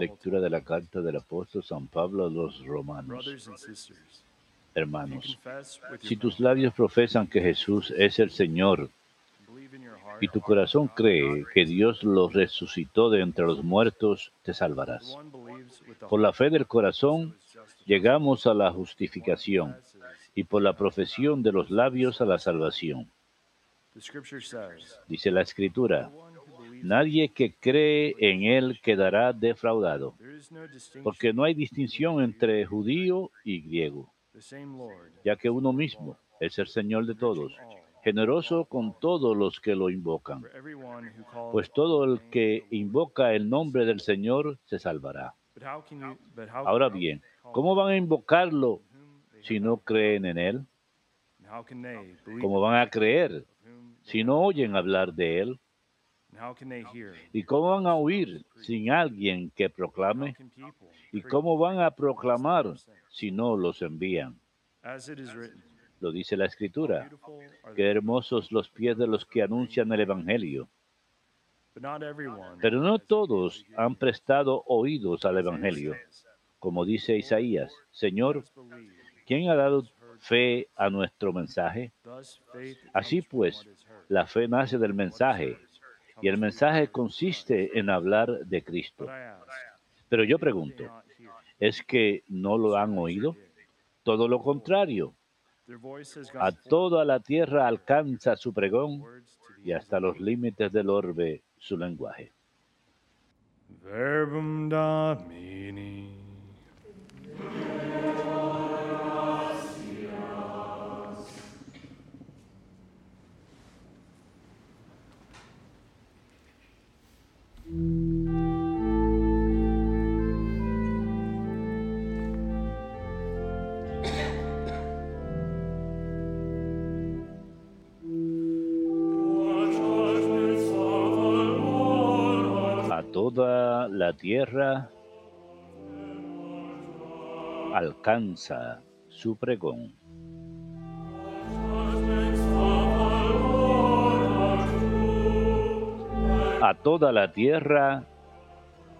Lectura de la carta del apóstol San Pablo a los romanos. Brothers and sisters, if you Hermanos, si your tus labios profesan que Jesús es el Señor and believe in your heart y tu corazón cree que Dios lo resucitó de entre los muertos, te salvarás. Por la heart fe del corazón llegamos a la justificación y por la profesión de los labios a la salvación. Dice la Escritura, nadie que cree en Él quedará defraudado, porque no hay distinción entre judío y griego, ya que uno mismo es el Señor de todos, generoso con todos los que lo invocan. Pues todo el que invoca el nombre del Señor se salvará. Ahora bien, ¿cómo van a invocarlo si no creen en Él? ¿Cómo van a creer si no oyen hablar de Él? ¿Y cómo van a oír sin alguien que proclame? ¿Y cómo van a proclamar si no los envían? Lo dice la Escritura. Qué hermosos los pies de los que anuncian el Evangelio. Pero no todos han prestado oídos al Evangelio. Como dice Isaías, Señor. ¿quién ha dado fe a nuestro mensaje? Así pues, la fe nace del mensaje y el mensaje consiste en hablar de Cristo. Pero yo pregunto? ¿es que no lo han oído? Todo lo contrario, a toda la tierra alcanza su pregón y hasta los límites del orbe su lenguaje. Verbum. Toda la tierra alcanza su pregón. A toda la tierra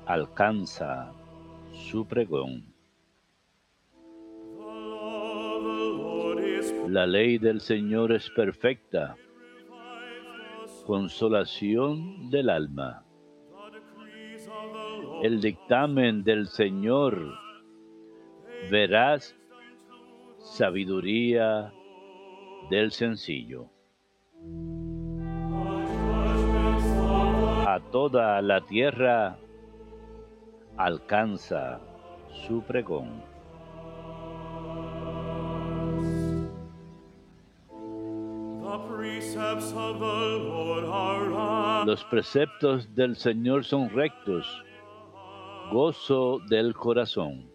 alcanza su pregón. La ley del Señor es perfecta, consolación del alma. El dictamen del Señor, verás sabiduría del sencillo. A toda la tierra alcanza su pregón. Los preceptos del Señor son rectos, gozo del corazón.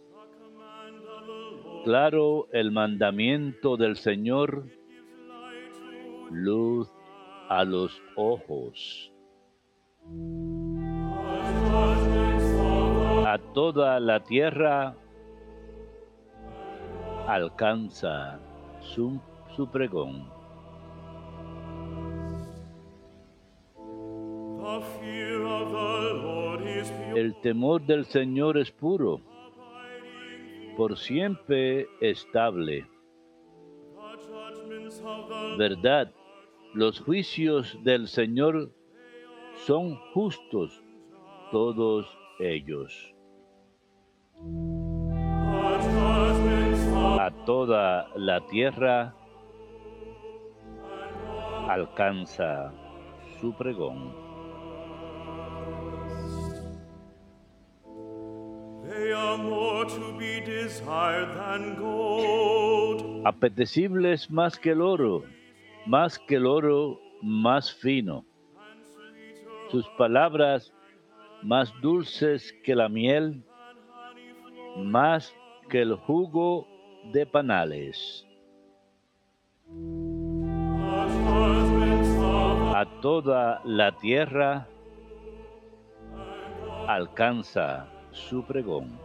Claro el mandamiento del Señor, luz a los ojos. A toda la tierra alcanza su, su pregón. El temor del Señor es puro, por siempre estable. Verdad, los juicios del Señor son justos, todos ellos. A toda la tierra alcanza su pregón. Apetecibles más que el oro, más que el oro más fino. Sus palabras más dulces que la miel, más que el jugo de panales. A toda la tierra alcanza su pregón.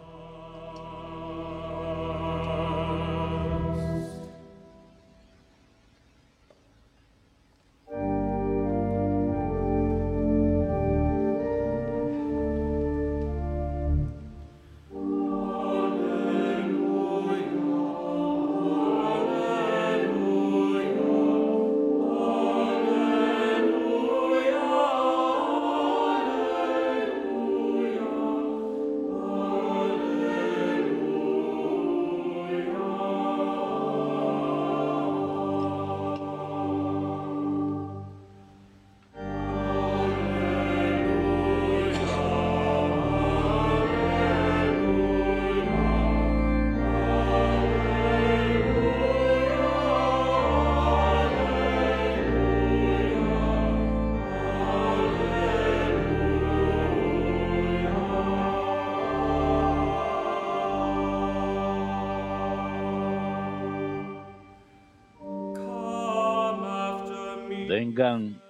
Vengan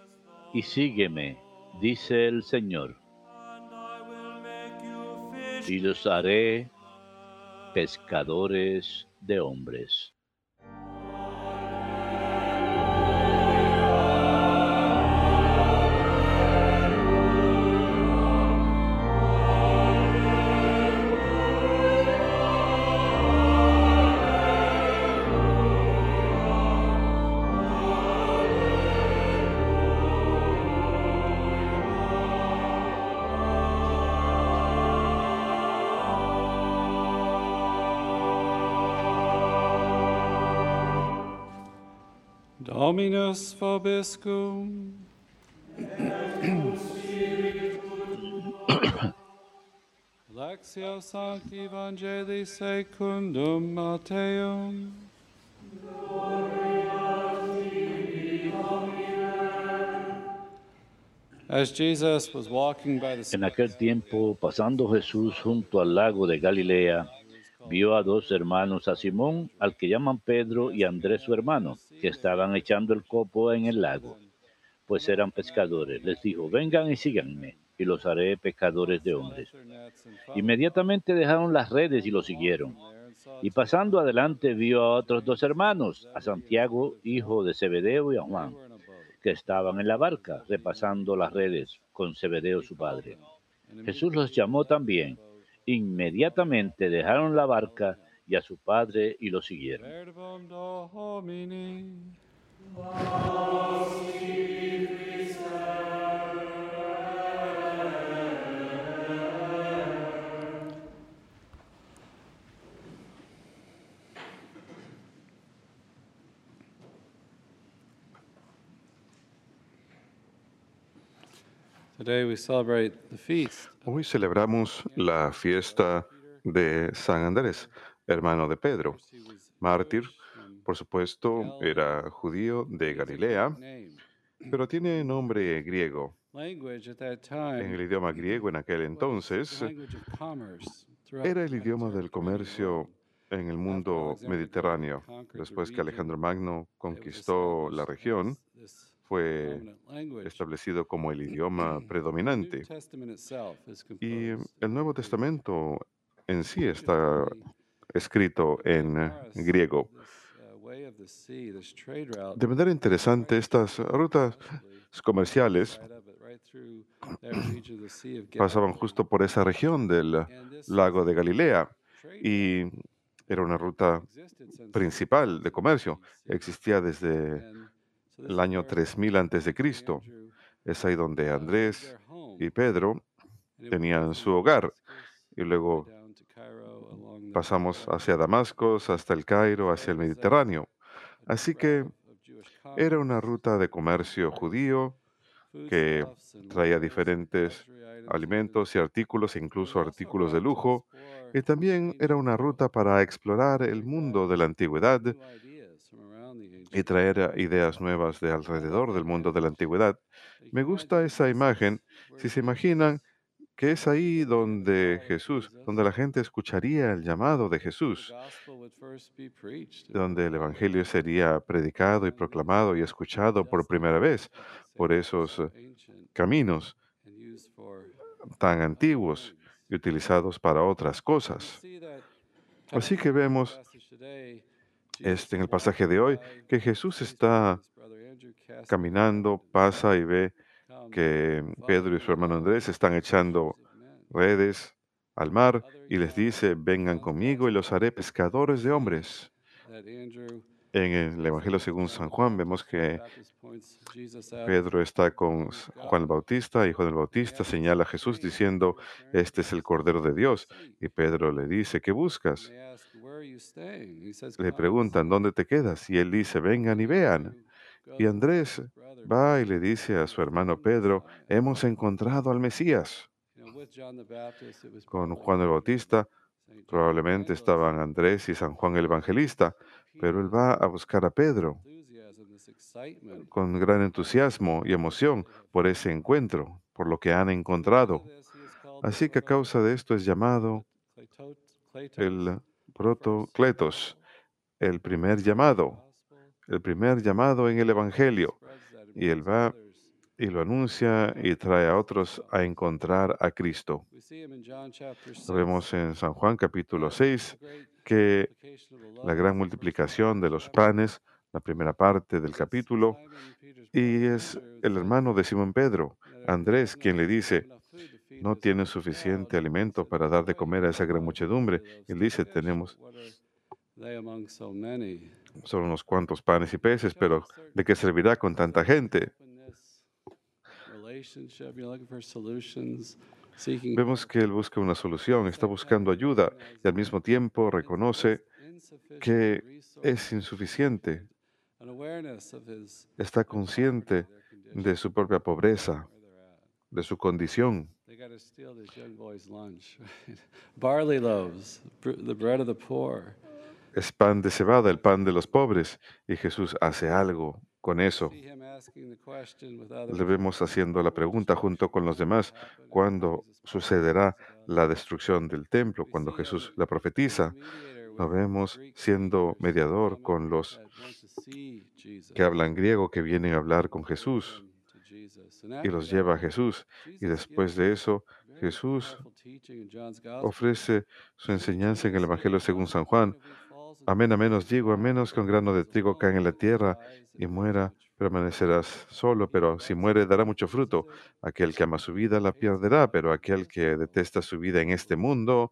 y sígueme, dice el Señor, y los haré pescadores de hombres. Dominus vobiscum. Lectio Sancti Evangelii secundum the En aquel tiempo, pasando Jesús junto al lago de Galilea, vio a dos hermanos, a Simón, al que llaman Pedro, y a Andrés su hermano, que estaban echando el copo en el lago, pues eran pescadores. Les dijo, vengan y síganme, y los haré pescadores de hombres. Inmediatamente dejaron las redes y lo siguieron. Y pasando adelante vio a otros dos hermanos, a Santiago, hijo de Zebedeo, y a Juan, que estaban en la barca, repasando las redes con Zebedeo su padre. Jesús los llamó también. Inmediatamente dejaron la barca y a su padre y lo siguieron. Verbum Domini. Today we celebrate the feast. Hoy celebramos la fiesta de San Andrés, hermano de Pedro, mártir. Por supuesto, era judío de Galilea, pero tiene nombre griego. En el idioma griego en aquel entonces era el idioma del comercio en el mundo mediterráneo. Después que Alejandro Magno conquistó la región, fue establecido como el idioma predominante. Y el Nuevo Testamento en sí está escrito en griego. uh, sea, this trade route De manera interesante, estas rutas comerciales pasaban justo por esa región del lago de Galilea y era una ruta principal de comercio. Existía desde el año where 3000 antes de Andrew, Cristo. uh, Es ahí donde had Andrés y Pedro tenían su hogar y luego down to Cairo along the pasamos hacia Damasco, hasta el Cairo, hacia el Mediterráneo. Así que era una ruta de comercio judío que traía diferentes alimentos y artículos, incluso artículos de lujo, y también era una ruta para explorar el mundo de la antigüedad y traer ideas nuevas de alrededor del mundo de la antigüedad. Me gusta esa imagen. Si se imaginan que es ahí donde Jesús, donde la gente escucharía el llamado de Jesús, donde el Evangelio sería predicado y proclamado y escuchado por primera vez por esos eh, caminos tan antiguos y utilizados para otras cosas. Así que vemos este, en el pasaje de hoy que Jesús está caminando, pasa y ve que Pedro y su hermano Andrés están echando redes al mar y les dice, vengan conmigo y los haré pescadores de hombres. En el Evangelio según San Juan vemos que Pedro está con Juan el Bautista y Juan el Bautista señala a Jesús diciendo, este es el Cordero de Dios. Y Pedro le dice, ¿qué buscas? Le preguntan, ¿dónde te quedas? Y él dice, vengan y vean. Y Andrés va y le dice a su hermano Pedro, hemos encontrado al Mesías. Con Juan el Bautista probablemente estaban Andrés y San Juan el Evangelista, pero él va a buscar a Pedro con gran entusiasmo y emoción por ese encuentro, por lo que han encontrado. Así que a causa de esto es llamado el protocletos, el primer llamado, el primer llamado en el Evangelio. y él va y lo anuncia y trae a otros a encontrar a Cristo. Vemos en San Juan capítulo 6, que la gran multiplicación de los panes, la primera parte del capítulo, y es el hermano de Simón Pedro, Andrés, quien le dice, no tienen suficiente alimento para dar de comer a esa gran muchedumbre. Él dice, tenemos solo unos cuantos panes y peces, pero ¿de qué servirá con tanta gente? Vemos que él busca una solución, está buscando ayuda y al mismo tiempo reconoce que es insuficiente. Está consciente de su propia pobreza, de su condición. Es pan de cebada, el pan de los pobres, y Jesús hace algo con eso. Le vemos haciendo la pregunta junto con los demás, ¿cuándo sucederá la destrucción del templo? Cuando Jesús la profetiza, lo vemos siendo mediador con los que hablan griego, que vienen a hablar con Jesús y los lleva a Jesús. Y después de eso, Jesús ofrece su enseñanza en el Evangelio según San Juan. Amén, amén digo, a menos que un grano de trigo caiga en la tierra y muera, permanecerás solo, pero si muere dará mucho fruto. Aquel que ama su vida la perderá, pero aquel que detesta su vida en este mundo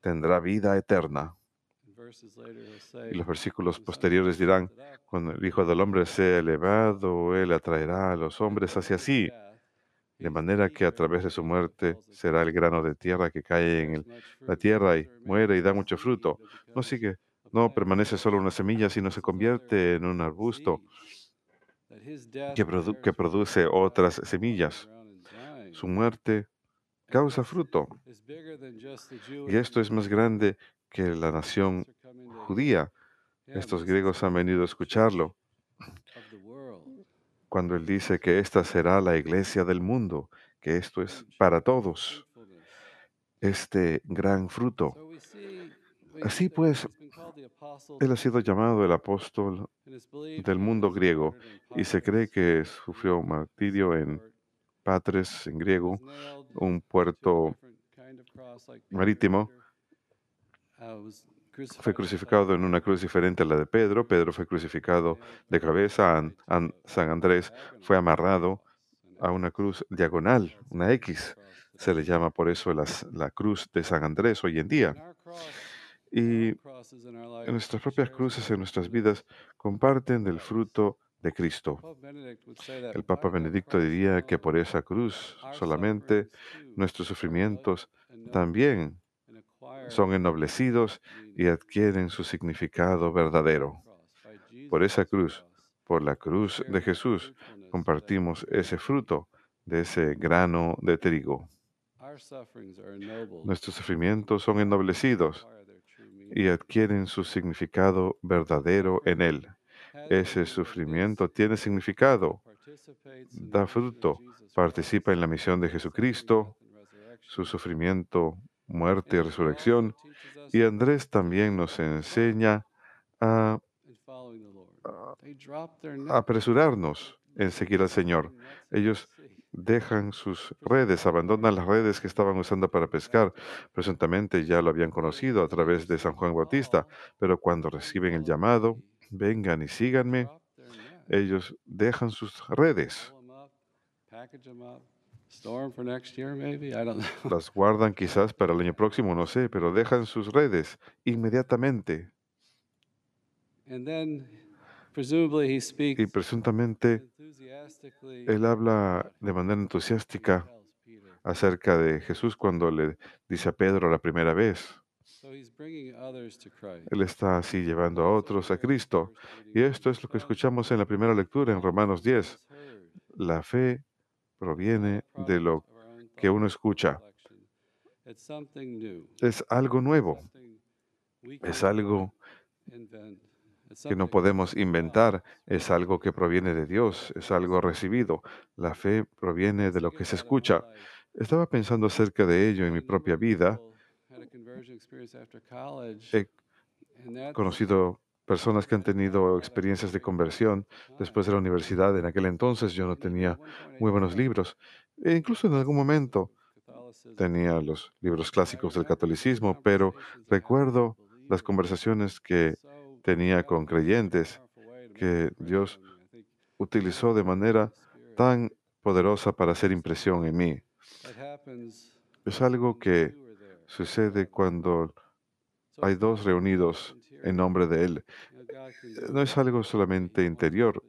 tendrá vida eterna. Y los versículos posteriores dirán, cuando el Hijo del Hombre sea elevado, Él atraerá a los hombres hacia sí, de manera que a través de su muerte será el grano de tierra que cae en la tierra y muere y da mucho fruto. No sigue, no permanece solo una semilla, sino se convierte en un arbusto que produce otras semillas. Su muerte causa fruto. Y esto es más grande que la nación judía. Estos griegos han venido a escucharlo cuando él dice que esta será la iglesia del mundo, que esto es para todos, este gran fruto. Así pues, Él ha sido llamado el apóstol del mundo griego y se cree que sufrió martirio en Patres, en griego, un puerto marítimo. Fue crucificado en una cruz diferente a la de Pedro. Pedro fue crucificado de cabeza. An- An- San Andrés fue amarrado a una cruz diagonal, una X. Se le llama por eso la cruz de San Andrés hoy en día. Y en nuestras propias cruces, en nuestras vidas, comparten del fruto de Cristo. El Papa Benedicto diría que por esa cruz solamente nuestros sufrimientos también son ennoblecidos y adquieren su significado verdadero. Por esa cruz, por la cruz de Jesús, compartimos ese fruto de ese grano de trigo. Nuestros sufrimientos son ennoblecidos y adquieren su significado verdadero en Él. Ese sufrimiento tiene significado, da fruto, participa en la misión de Jesucristo, su sufrimiento, muerte y resurrección. Y Andrés también nos enseña a apresurarnos en seguir al Señor. Ellos dejan sus redes, abandonan las redes que estaban usando para pescar. Presuntamente ya lo habían conocido a través de San Juan Bautista, pero cuando reciben el llamado, vengan y síganme, ellos dejan sus redes, las guardan quizás para el año próximo, no sé, pero dejan sus redes inmediatamente. Y presuntamente él habla de manera entusiástica acerca de Jesús cuando le dice a Pedro la primera vez. Él está así llevando a otros a Cristo. Y esto es lo que escuchamos en la primera lectura en Romanos 10. La fe proviene de lo que uno escucha. Es algo nuevo. Es algo que no podemos inventar. Es algo que proviene de Dios. Es algo recibido. La fe proviene de lo que se escucha. Estaba pensando acerca de ello en mi propia vida. He conocido personas que han tenido experiencias de conversión después de la universidad. En aquel entonces yo no tenía muy buenos libros. E incluso en algún momento tenía los libros clásicos del catolicismo, pero recuerdo las conversaciones que tenía con creyentes que Dios utilizó de manera tan poderosa para hacer impresión en mí. Es algo que sucede cuando hay dos reunidos en nombre de Él. No es algo solamente interior.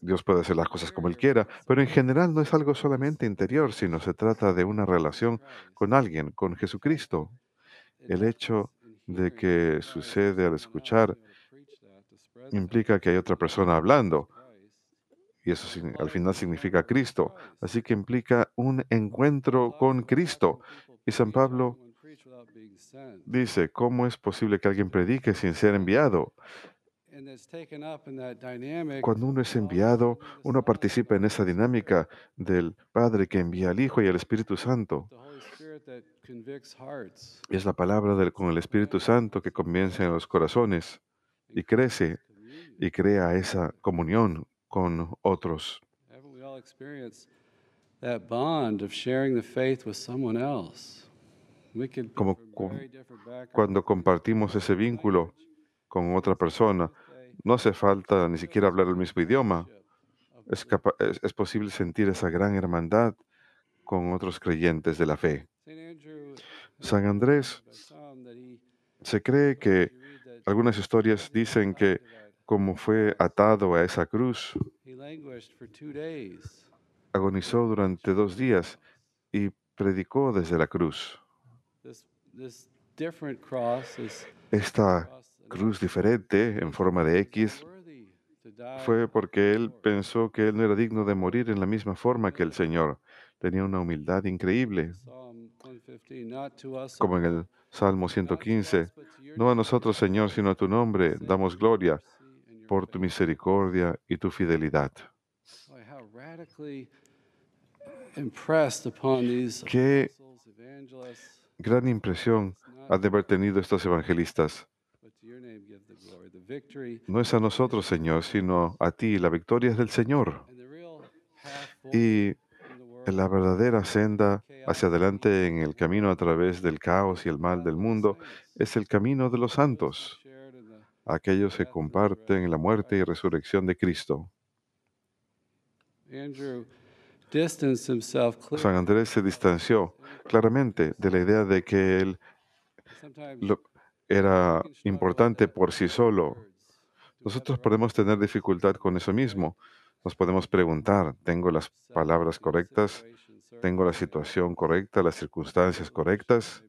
Dios puede hacer las cosas como Él quiera, pero en general no es algo solamente interior, sino se trata de una relación con alguien, con Jesucristo. El hecho de que sucede al escuchar implica que hay otra persona hablando, y eso al final significa Cristo. Así que implica un encuentro con Cristo. Y San Pablo dice, ¿cómo es posible que alguien predique sin ser enviado? Cuando uno es enviado, uno participa en esa dinámica del Padre que envía al Hijo y al Espíritu Santo. Es la palabra del, con el Espíritu Santo que comienza en los corazones y crece y crea esa comunión con otros. That bond of sharing the faith with someone else? Como Cuando compartimos ese vínculo con otra persona, no hace falta ni siquiera hablar el mismo idioma. Es, es, es posible sentir esa gran hermandad con otros creyentes de la fe. Andrew, San Andrés se cree que algunas historias dicen que como fue atado a esa cruz, agonizó durante dos días y predicó desde la cruz. Esta cruz diferente en forma de X fue porque él pensó que él no era digno de morir en la misma forma que el Señor. Tenía una humildad increíble, Psalm 115, not to us, O como en el Salmo not to us, 115. but to your No a nosotros, Señor, sino a tu nombre damos gloria por tu misericordia y tu fidelidad. Qué gran impresión ha de haber tenido estos evangelistas. No es a nosotros, Señor, sino a ti. La victoria es del Señor. Y la verdadera senda hacia adelante en el camino a través del caos y el mal del mundo es el camino de los santos, aquellos que comparten la muerte y resurrección de Cristo. San. Andrés se distanció claramente de la idea de que él lo- era importante por sí solo. Nosotros podemos tener dificultad con eso mismo. Nos podemos preguntar, ¿tengo las palabras correctas? ¿Tengo la situación correcta, las circunstancias correctas?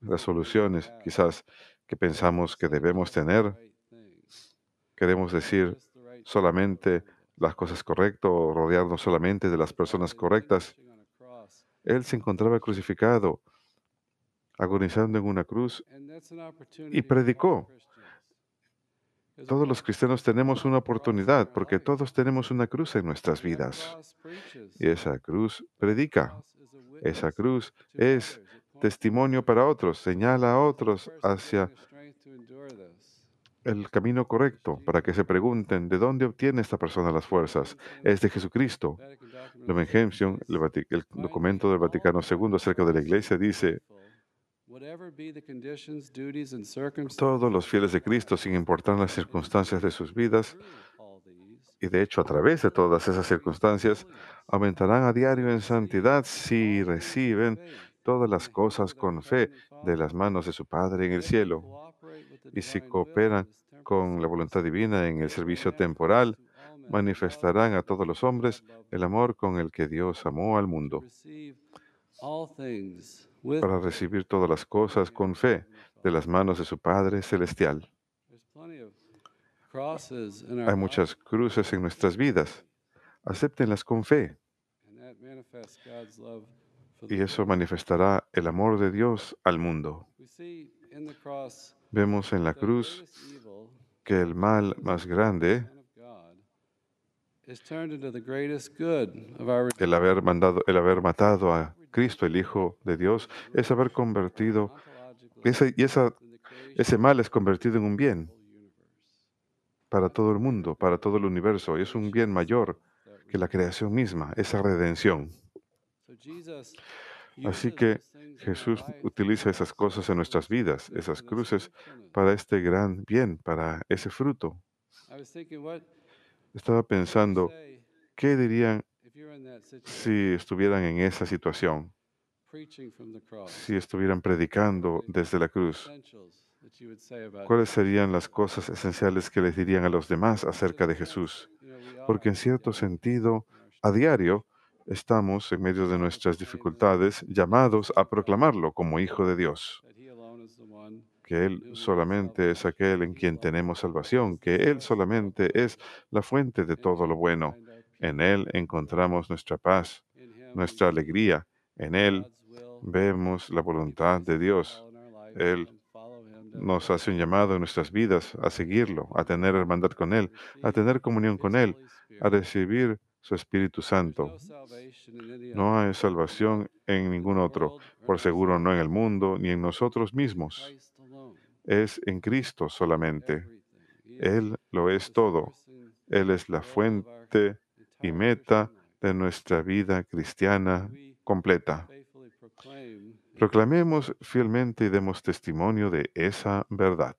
Las soluciones quizás que pensamos que debemos tener. Queremos decir solamente las cosas correctas rodearnos solamente de las personas correctas. Él se encontraba crucificado, agonizando en una cruz. y predicó. Todos Todos los cristianos tenemos una oportunidad porque todos tenemos una cruz en nuestras vidas. Y esa cruz predica. Esa cruz es testimonio para otros, señala a otros hacia el camino correcto para que se pregunten de dónde obtiene esta persona las fuerzas. Es de Jesucristo. Lumen Gentium, el, el documento del Vaticano II acerca de la Iglesia dice, todos los fieles de Cristo, sin importar las circunstancias de sus vidas, y de hecho a través de todas esas circunstancias, aumentarán a diario en santidad si reciben todas las cosas con fe de las manos de su Padre en el cielo y si cooperan con la voluntad divina en el servicio temporal, manifestarán a todos los hombres el amor con el que Dios amó al mundo, para recibir todas las cosas con fe de las manos de su Padre celestial. Hay muchas cruces en nuestras vidas. Acéptenlas con fe y eso manifestará el amor de Dios al mundo. Vemos en la cruz que el mal más grande, el haber, mandado, el haber matado a Cristo, el Hijo de Dios, es haber convertido, ese, y esa, ese mal es convertido en un bien. para todo el mundo, para todo el universo, y es un bien mayor que la creación misma, esa redención. Así que Jesús utiliza esas cosas en nuestras vidas, esas cruces, para este gran bien, para ese fruto. Estaba pensando, ¿qué dirían si estuvieran en esa situación? Si estuvieran predicando desde la cruz, ¿cuáles serían las cosas esenciales que les dirían a los demás acerca de Jesús? Porque en cierto sentido, a diario, estamos en medio de nuestras dificultades llamados a proclamarlo como Hijo de Dios, que Él solamente es aquel en quien tenemos salvación, que Él solamente es la fuente de todo lo bueno. En Él encontramos nuestra paz, nuestra alegría. En Él vemos la voluntad de Dios. Él nos hace un llamado en nuestras vidas a seguirlo, a tener hermandad con Él, a tener comunión con Él, a recibir su Espíritu Santo. No hay salvación en ningún otro, por seguro no en el mundo ni en nosotros mismos. Es en Cristo solamente. Él lo es todo. Él es la fuente y meta de nuestra vida cristiana completa. Proclamemos fielmente y demos testimonio de esa verdad.